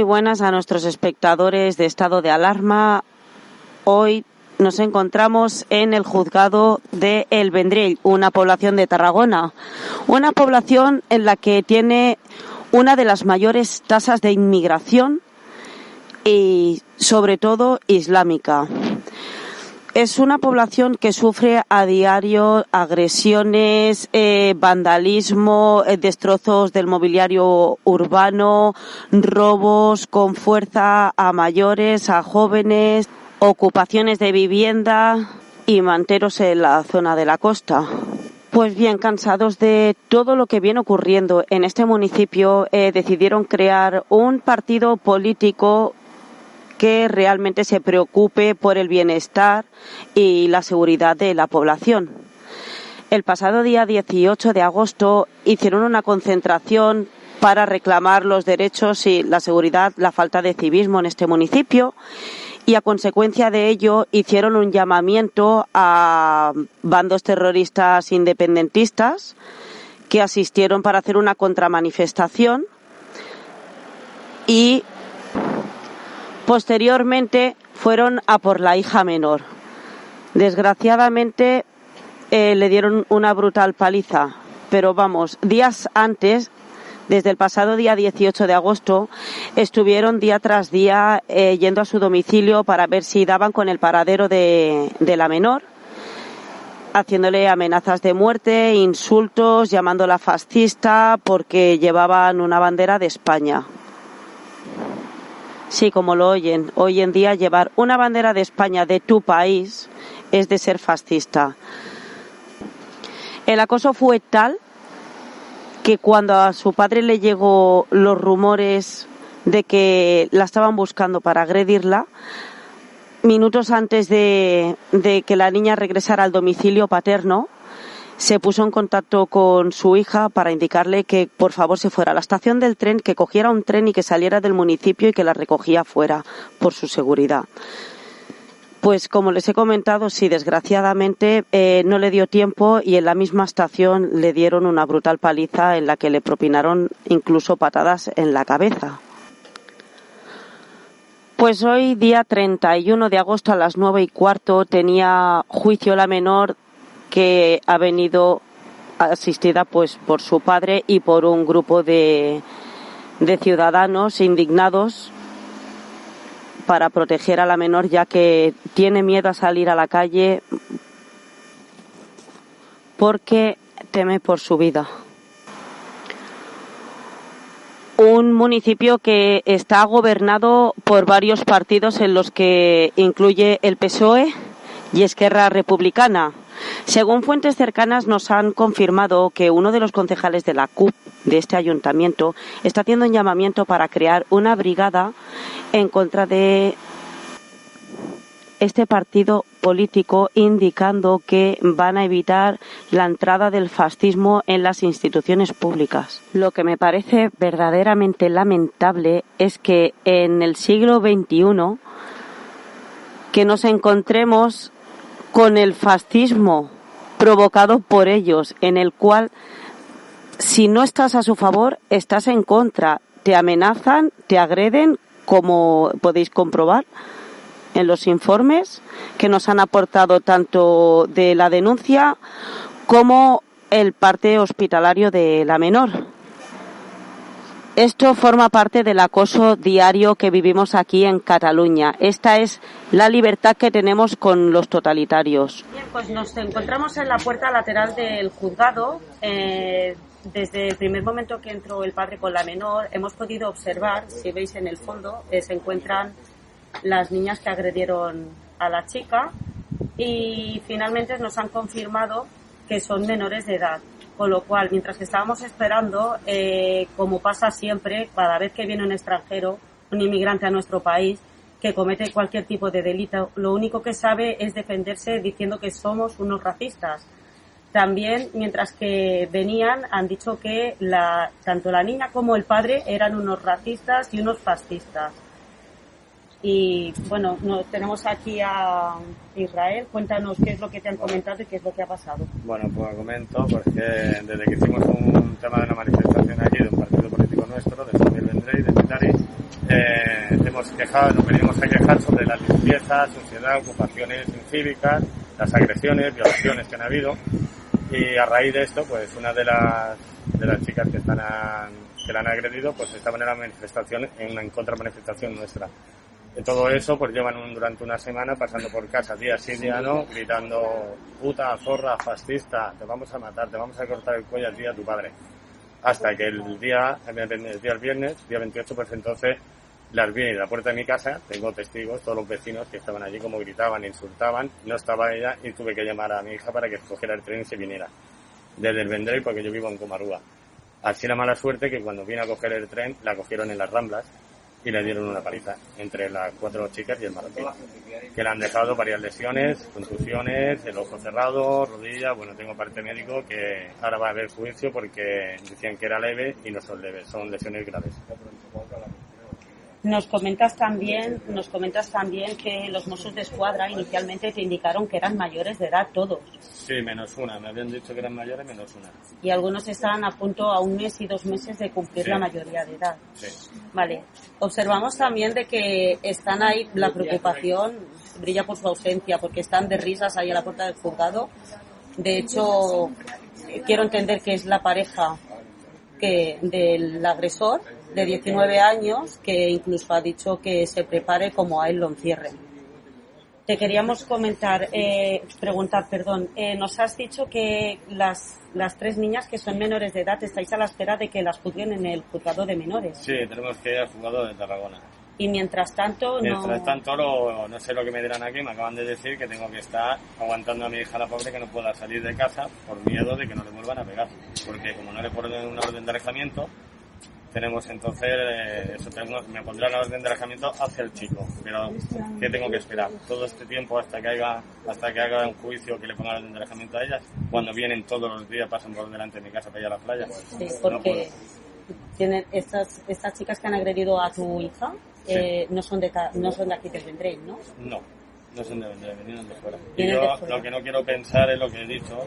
Muy buenas a nuestros espectadores de estado de alarma. Hoy nos encontramos en el juzgado de El Vendrell, una población de Tarragona, una población en la que tiene una de las mayores tasas de inmigración y sobre todo islámica. Es una población que sufre a diario agresiones, eh, vandalismo, eh, destrozos del mobiliario urbano, robos con fuerza a mayores, a jóvenes, ocupaciones de vivienda y manteros en la zona de la costa. Pues bien, cansados de todo lo que viene ocurriendo en este municipio, eh, decidieron crear un partido político que realmente se preocupe por el bienestar y la seguridad de la población. El pasado día 18 de agosto hicieron una concentración para reclamar los derechos y la seguridad, la falta de civismo en este municipio y a consecuencia de ello hicieron un llamamiento a bandos terroristas independentistas que asistieron para hacer una contramanifestación y Posteriormente fueron a por la hija menor. Desgraciadamente eh, le dieron una brutal paliza, pero vamos, días antes, desde el pasado día 18 de agosto, estuvieron día tras día eh, yendo a su domicilio para ver si daban con el paradero de, de la menor haciéndole amenazas de muerte, insultos, llamándola fascista porque llevaban una bandera de España. Sí, como lo oyen, hoy en día llevar una bandera de España de tu país es de ser fascista. El acoso fue tal que cuando a su padre le llegó los rumores de que la estaban buscando para agredirla, minutos antes de, de que la niña regresara al domicilio paterno, se puso en contacto con su hija para indicarle que por favor se fuera a la estación del tren, que cogiera un tren y que saliera del municipio y que la recogía fuera por su seguridad. Pues como les he comentado, sí, desgraciadamente eh, no le dio tiempo y en la misma estación le dieron una brutal paliza en la que le propinaron incluso patadas en la cabeza. Pues hoy, día 31 de agosto a las nueve y cuarto, tenía juicio la menor que ha venido asistida pues por su padre y por un grupo de, de ciudadanos indignados para proteger a la menor ya que tiene miedo a salir a la calle porque teme por su vida. Un municipio que está gobernado por varios partidos en los que incluye el PSOE y Esquerra Republicana. Según fuentes cercanas nos han confirmado que uno de los concejales de la CUP de este ayuntamiento está haciendo un llamamiento para crear una brigada en contra de este partido político indicando que van a evitar la entrada del fascismo en las instituciones públicas. Lo que me parece verdaderamente lamentable es que en el siglo XXI que nos encontremos con el fascismo provocado por ellos, en el cual si no estás a su favor, estás en contra. Te amenazan, te agreden, como podéis comprobar en los informes que nos han aportado tanto de la denuncia como el parte hospitalario de la menor. Esto forma parte del acoso diario que vivimos aquí en Cataluña. Esta es la libertad que tenemos con los totalitarios. Bien, pues nos encontramos en la puerta lateral del juzgado. Eh, desde el primer momento que entró el padre con la menor, hemos podido observar, si veis en el fondo, eh, se encuentran las niñas que agredieron a la chica y finalmente nos han confirmado que son menores de edad. Con lo cual, mientras que estábamos esperando, eh, como pasa siempre, cada vez que viene un extranjero, un inmigrante a nuestro país, que comete cualquier tipo de delito, lo único que sabe es defenderse diciendo que somos unos racistas. También, mientras que venían, han dicho que tanto la niña como el padre eran unos racistas y unos fascistas. Y bueno, no, tenemos aquí a Israel. Cuéntanos qué es lo que te han comentado y qué es lo que ha pasado. Bueno, pues comento, porque desde que hicimos un tema de una manifestación allí de un partido político nuestro, de Samir Vendrey, de Mitari, eh, hemos quejado, nos venimos a quejar sobre la limpieza, suciedad, ocupaciones incívicas, las agresiones, violaciones que han habido. Y a raíz de esto, pues una de las, de las chicas que están que la han agredido, pues estaban en la manifestación, en una contramanifestación nuestra. Todo eso, pues llevan durante una semana pasando por casa día sí, día no, gritando puta, zorra, fascista, te vamos a matar, te vamos a cortar el cuello a ti a tu padre. Hasta que el día, el día viernes, día 28, pues entonces las vi en la puerta de mi casa, tengo testigos, todos los vecinos que estaban allí como gritaban, insultaban, no estaba ella y tuve que llamar a mi hija para que cogiera el tren y se viniera. Desde el Vendrell porque yo vivo en Comarúa. Así la mala suerte que cuando vine a coger el tren la cogieron en las Ramblas y le dieron una paliza entre las cuatro chicas y el marroquí. Que le han dejado varias lesiones, contusiones, el ojo cerrado, rodilla. Bueno, tengo parte médico que ahora va a haber juicio porque decían que era leve y no son leves, son lesiones graves. Nos comentas también, nos comentas también que los Mossos de Escuadra inicialmente te indicaron que eran mayores de edad todos. Sí, menos una. Me habían dicho que eran mayores menos una. Y algunos están a punto a un mes y dos meses de cumplir la mayoría de edad. Sí. Vale. Observamos también de que están ahí, la preocupación brilla por su ausencia, porque están de risas ahí a la puerta del juzgado. De hecho, quiero entender que es la pareja que del agresor de 19 años que incluso ha dicho que se prepare como a él lo encierren. Te queríamos comentar, eh, preguntar, perdón, eh, nos has dicho que las, las tres niñas que son menores de edad estáis a la espera de que las juzguen en el juzgado de menores. Sí, tenemos que ir al juzgado de Tarragona. Y mientras tanto, mientras tanto, no sé lo que me dirán aquí, me acaban de decir que tengo que estar aguantando a mi hija la pobre que no pueda salir de casa por miedo de que no le vuelvan a pegar. Porque como no le ponen una orden de alejamiento, tenemos entonces, eh, eso tengo, me pondrá la orden de alejamiento hacia el chico. Pero, ¿qué tengo que esperar? Todo este tiempo hasta que haga, hasta que haga un juicio que le ponga la orden de alejamiento a ellas, cuando vienen todos los días, pasan por delante de mi casa para ir a la playa. Sí, porque tienen estas, estas chicas que han agredido a tu hija, eh, no son de no son de aquí del Vendrell, ¿no? No, no son de Vendrell, vienen de fuera. Y yo lo que no quiero pensar es lo que he dicho,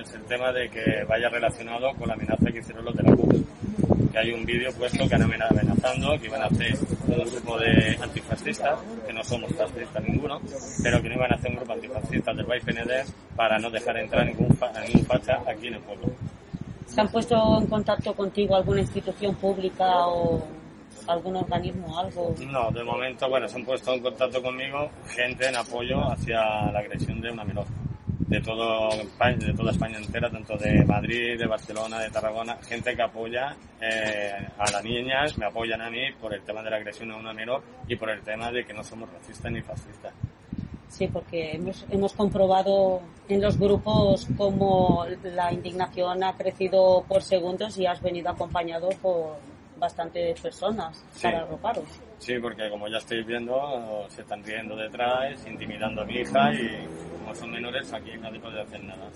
es el tema de que vaya relacionado con la amenaza que hicieron los de la CUP que hay un vídeo puesto que han amenazando que iban a hacer un grupo de antifascistas, que no somos fascistas ninguno, pero que no iban a hacer un grupo antifascista del PND para no dejar entrar ningún, ningún facha aquí en el pueblo. ¿Se han puesto en contacto contigo alguna institución pública o algún organismo, algo? No, de momento, bueno, se han puesto en contacto conmigo gente en apoyo hacia la agresión de una menor de todo de toda España entera, tanto de Madrid, de Barcelona, de Tarragona, gente que apoya eh, a las niñas, me apoyan a mí por el tema de la agresión a una menor y por el tema de que no somos racistas ni fascistas. Sí, porque hemos, hemos comprobado en los grupos cómo la indignación ha crecido por segundos y has venido acompañado por bastantes personas para arroparos. Sí, porque como ya estáis viendo, se están riendo detrás, intimidando a mi hija y como son menores, aquí nadie puede hacer nada.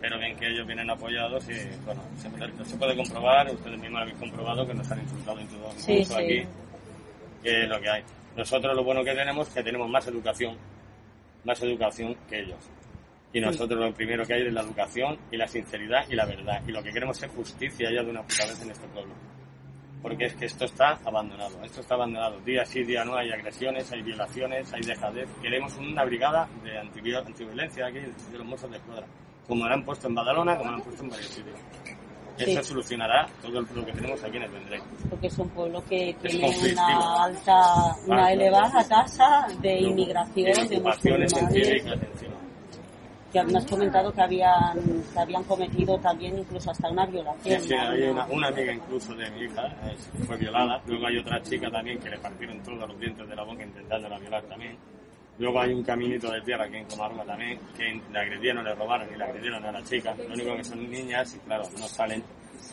Pero bien que ellos vienen apoyados y, bueno, se puede, comprobar, ustedes mismos habéis comprobado que nos han insultado en todo sí, aquí, que es lo que hay. Nosotros lo bueno que tenemos es que tenemos más educación más educación que ellos. Y nosotros lo primero que hay es la educación y la sinceridad y la verdad. Y lo que queremos es justicia ya de una puta vez en este pueblo. Porque es que esto está abandonado. Esto está abandonado. Día sí, día no hay agresiones, hay violaciones, hay dejadez. Queremos una brigada de antiviolencia aquí de los mozos de escuadra. Como lo han puesto en Badalona, como lo han puesto en varios sitios. Eso solucionará todo lo que tenemos aquí en el Vendrell. Porque es un pueblo que tiene una alta, una elevada tasa de inmigración de musulmanes que has comentado que habían, que habían cometido también incluso hasta una violación. Sí, hay una, una, amiga incluso de mi hija fue violada. Luego hay otra chica también que le partieron todos los dientes de la boca intentándola violar también. Luego hay un caminito de tierra aquí en Comarruga también, que le agredieron, le robaron y le agredieron a la chica. Lo único que son niñas y claro, no salen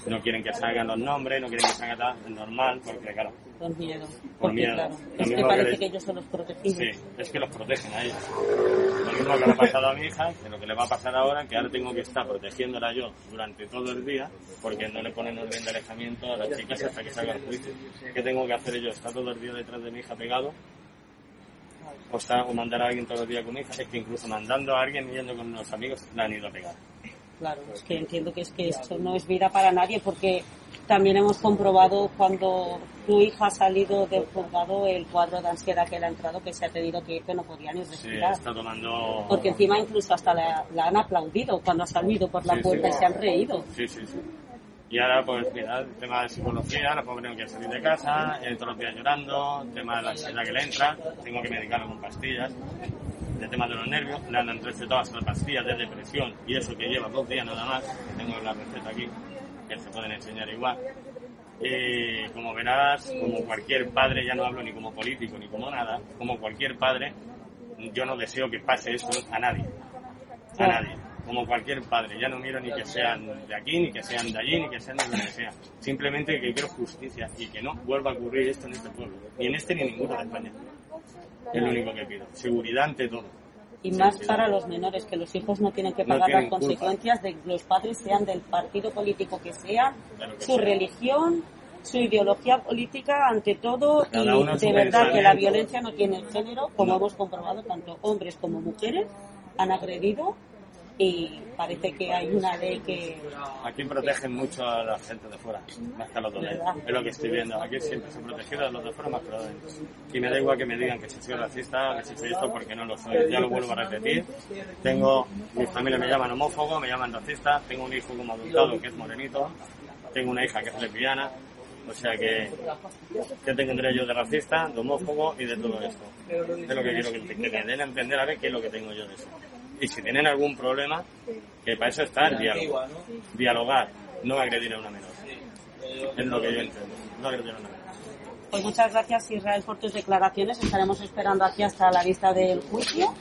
no quieren que salgan los nombres, no quieren que salga nada normal, porque claro. Por miedo. Por miedo. Claro, es que parece que, ellos son los protegidos. Sí, es que los protegen a ellos. Lo mismo que le ha pasado a mi hija, que lo que le va a pasar ahora, que ahora tengo que estar protegiéndola yo durante todo el día, porque no le ponen orden de alejamiento a las chicas hasta que salga el juicio. ¿Qué tengo que hacer yo? ¿Estar todo el día detrás de mi hija pegado? O, está, o mandar a alguien todo el día con mi hija. Es que incluso mandando a alguien yendo con unos amigos, la han ido a pegar. Claro, es que entiendo que es que esto no es vida para nadie porque también hemos comprobado cuando tu hija ha salido del juzgado el cuadro de ansiedad que le ha entrado que se ha tenido que ir que no podía ni respirar. Sí, está tomando... Porque encima incluso hasta la, han aplaudido cuando ha salido por la puerta y se han reído. Sí, sí, sí. Y ahora, pues, mira, el tema de psicología, la pobre no quiere salir de casa, todos los días llorando, el tema de la ansiedad que le entra, tengo que medicarlo con pastillas el tema de los nervios, le han todas las pastillas de depresión y eso que lleva dos días nada más, tengo la receta aquí, que se pueden enseñar igual. Y como verás, como cualquier padre, ya no hablo ni como político ni como nada, como cualquier padre, yo no deseo que pase eso a nadie. A nadie. Como cualquier padre, ya no miro ni que sean de aquí, ni que sean de allí, ni que sean de donde sea. Simplemente que quiero justicia y que no vuelva a ocurrir esto en este pueblo, ni en este ni en ninguno de España. Es lo único que pido. Seguridad ante todo. Y más para los menores, que los hijos no tienen que pagar las consecuencias de que los padres sean del partido político que sea, su religión, su ideología política ante todo y de verdad que la violencia no tiene género, como hemos comprobado, tanto hombres como mujeres han agredido y parece que hay una ley que... Aquí protegen mucho a la gente de fuera, más que a los de dentro. Es lo que estoy viendo. Aquí siempre se protegido a los de fuera más que a los de dentro. Y me da igual que me digan que si soy racista, que si soy esto, porque no lo soy. Ya lo vuelvo a repetir. Tengo, mi familia me llaman homófobo, me llaman racista, tengo un hijo como adultado que es morenito, tengo una hija que es lesbiana, o sea que, ¿qué tendré yo de racista, de homófobo y de todo esto? Es lo que quiero que, que me den a entender a ver qué es lo que tengo yo de eso y si tienen algún problema, que para eso está el diálogo. Dialogar, no agredir a una menor. Es lo que yo entiendo, no agredir a una menor. Pues muchas gracias Israel por tus declaraciones. Estaremos esperando aquí hasta la vista del juicio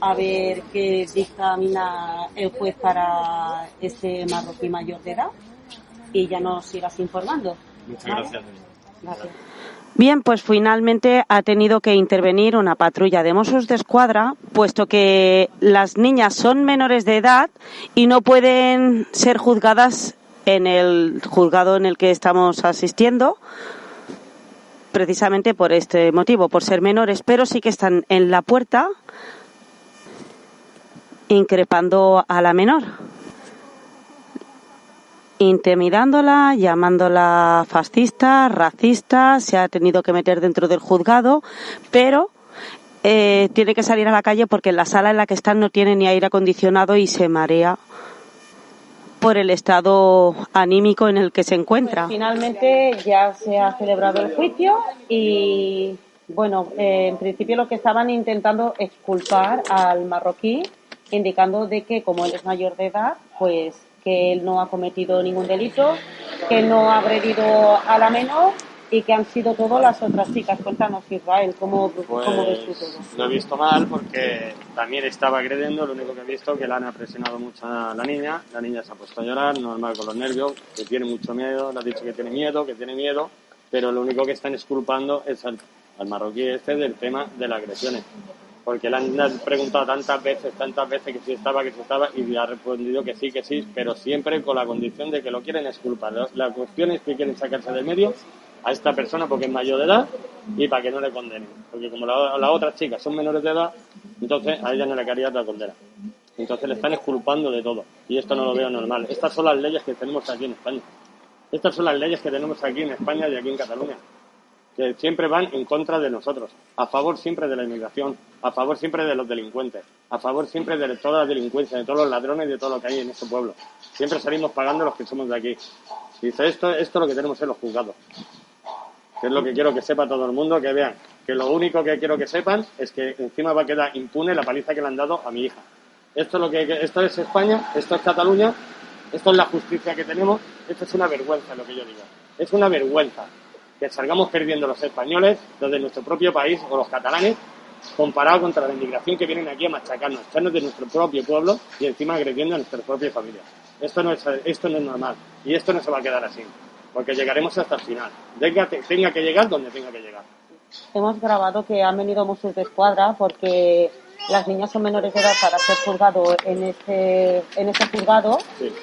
a ver qué dictamina el juez para este marroquí mayor de edad y ya nos irás informando. Muchas gracias. Gracias. Bien, pues finalmente ha tenido que intervenir una patrulla de Mossos de Escuadra, puesto que las niñas son menores de edad y no pueden ser juzgadas en el juzgado en el que estamos asistiendo, precisamente por este motivo, por ser menores, pero sí que están en la puerta increpando a la menor intimidándola, llamándola fascista, racista, se ha tenido que meter dentro del juzgado, pero eh, tiene que salir a la calle porque la sala en la que están no tiene ni aire acondicionado y se marea por el estado anímico en el que se encuentra. Pues finalmente ya se ha celebrado el juicio y, bueno, eh, en principio lo que estaban intentando es culpar al marroquí, indicando de que como él es mayor de edad, pues que él no ha cometido ningún delito, que no ha agredido a la menor y que han sido todas las otras chicas. Cuéntanos, Israel, ¿cómo, ¿cómo ves tú todo? Lo he visto mal porque también estaba agrediendo, lo único que he visto que la han presionado mucho a la niña, la niña se ha puesto a llorar, normal con los nervios, que tiene mucho miedo, le ha dicho que tiene miedo, que tiene miedo, pero lo único que están esculpando es al, al marroquí este del tema de las agresiones porque le han preguntado tantas veces, tantas veces que si estaba, que si estaba, y le ha respondido que sí, que sí, pero siempre con la condición de que lo quieren exculpar. La cuestión es que quieren sacarse del medio a esta persona porque es mayor de edad y para que no le condenen. Porque como las otras chicas son menores de edad, Entonces a ella no le quería otra condena. Entonces le están exculpando de todo. Y esto no lo veo normal. Estas son las leyes que tenemos aquí en España. Estas son las leyes que tenemos aquí en España y aquí en Cataluña. Que siempre van en contra de nosotros. A favor siempre de la inmigración. A favor siempre de los delincuentes. A favor siempre de toda la delincuencia, de todos los ladrones y de todo lo que hay en este pueblo. Siempre salimos pagando los que somos de aquí. Dice, esto, esto es lo que tenemos en los juzgados. Que es lo que quiero que sepa todo el mundo, que vean que lo único que quiero que sepan es que encima va a quedar impune la paliza que le han dado a mi hija. Esto es, lo que, esto es España, esto es Cataluña, esto es la justicia que tenemos, esto es una vergüenza lo que yo digo. Es una vergüenza que salgamos perdiendo los españoles, los de nuestro propio país o los catalanes, comparado contra la inmigración que vienen aquí a machacarnos, echarnos de nuestro propio pueblo y encima agrediendo a nuestras propias familias. Esto no es, esto no es normal y esto no se va a quedar así, porque llegaremos hasta el final. Tenga, tenga que llegar donde tenga que llegar hemos grabado que han venido muchos de escuadra porque las niñas son menores de edad para ser juzgado en este, en este juzgado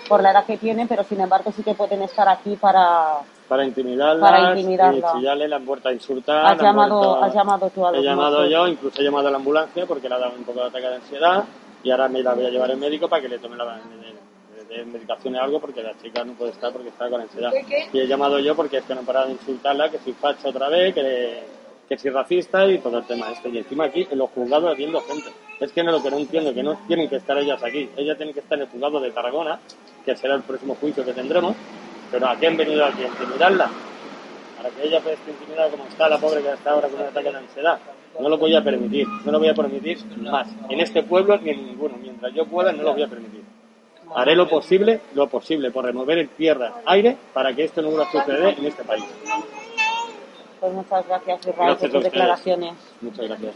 por la edad que tienen, pero sin embargo sí que pueden estar aquí para para intimidarlas, para intimidarla. y chillarle, la han vuelto a insultar. Has llamado, has llamado tú a los He llamado yo, incluso he llamado a la ambulancia porque le ha dado un poco de ataque de ansiedad y ahora me la voy a llevar al médico para que le tome la de, medicación o algo porque la chica no puede estar porque está con ansiedad. Y he llamado yo porque es que no he parado de insultarla, que soy facha otra vez, que que si racista y todo el tema este. Y encima aquí en los juzgados habiendo gente. Es que no lo que no entiendo, que no tienen que estar ellas aquí. Ellas tienen que estar en el juzgado de Tarragona, que será el próximo juicio que tendremos. Pero aquí han venido aquí a intimidarla. Para que ella esté intimidada como está la pobre que está ahora con un ataque de ansiedad. No lo voy a permitir. No lo voy a permitir más. En este pueblo ni en ninguno. Mientras yo pueda no lo voy a permitir. Haré lo posible, lo posible, por remover en tierra, aire, para que esto no vuelva a suceder en este país. Pues muchas gracias, Israel, por tus declaraciones. Muchas gracias.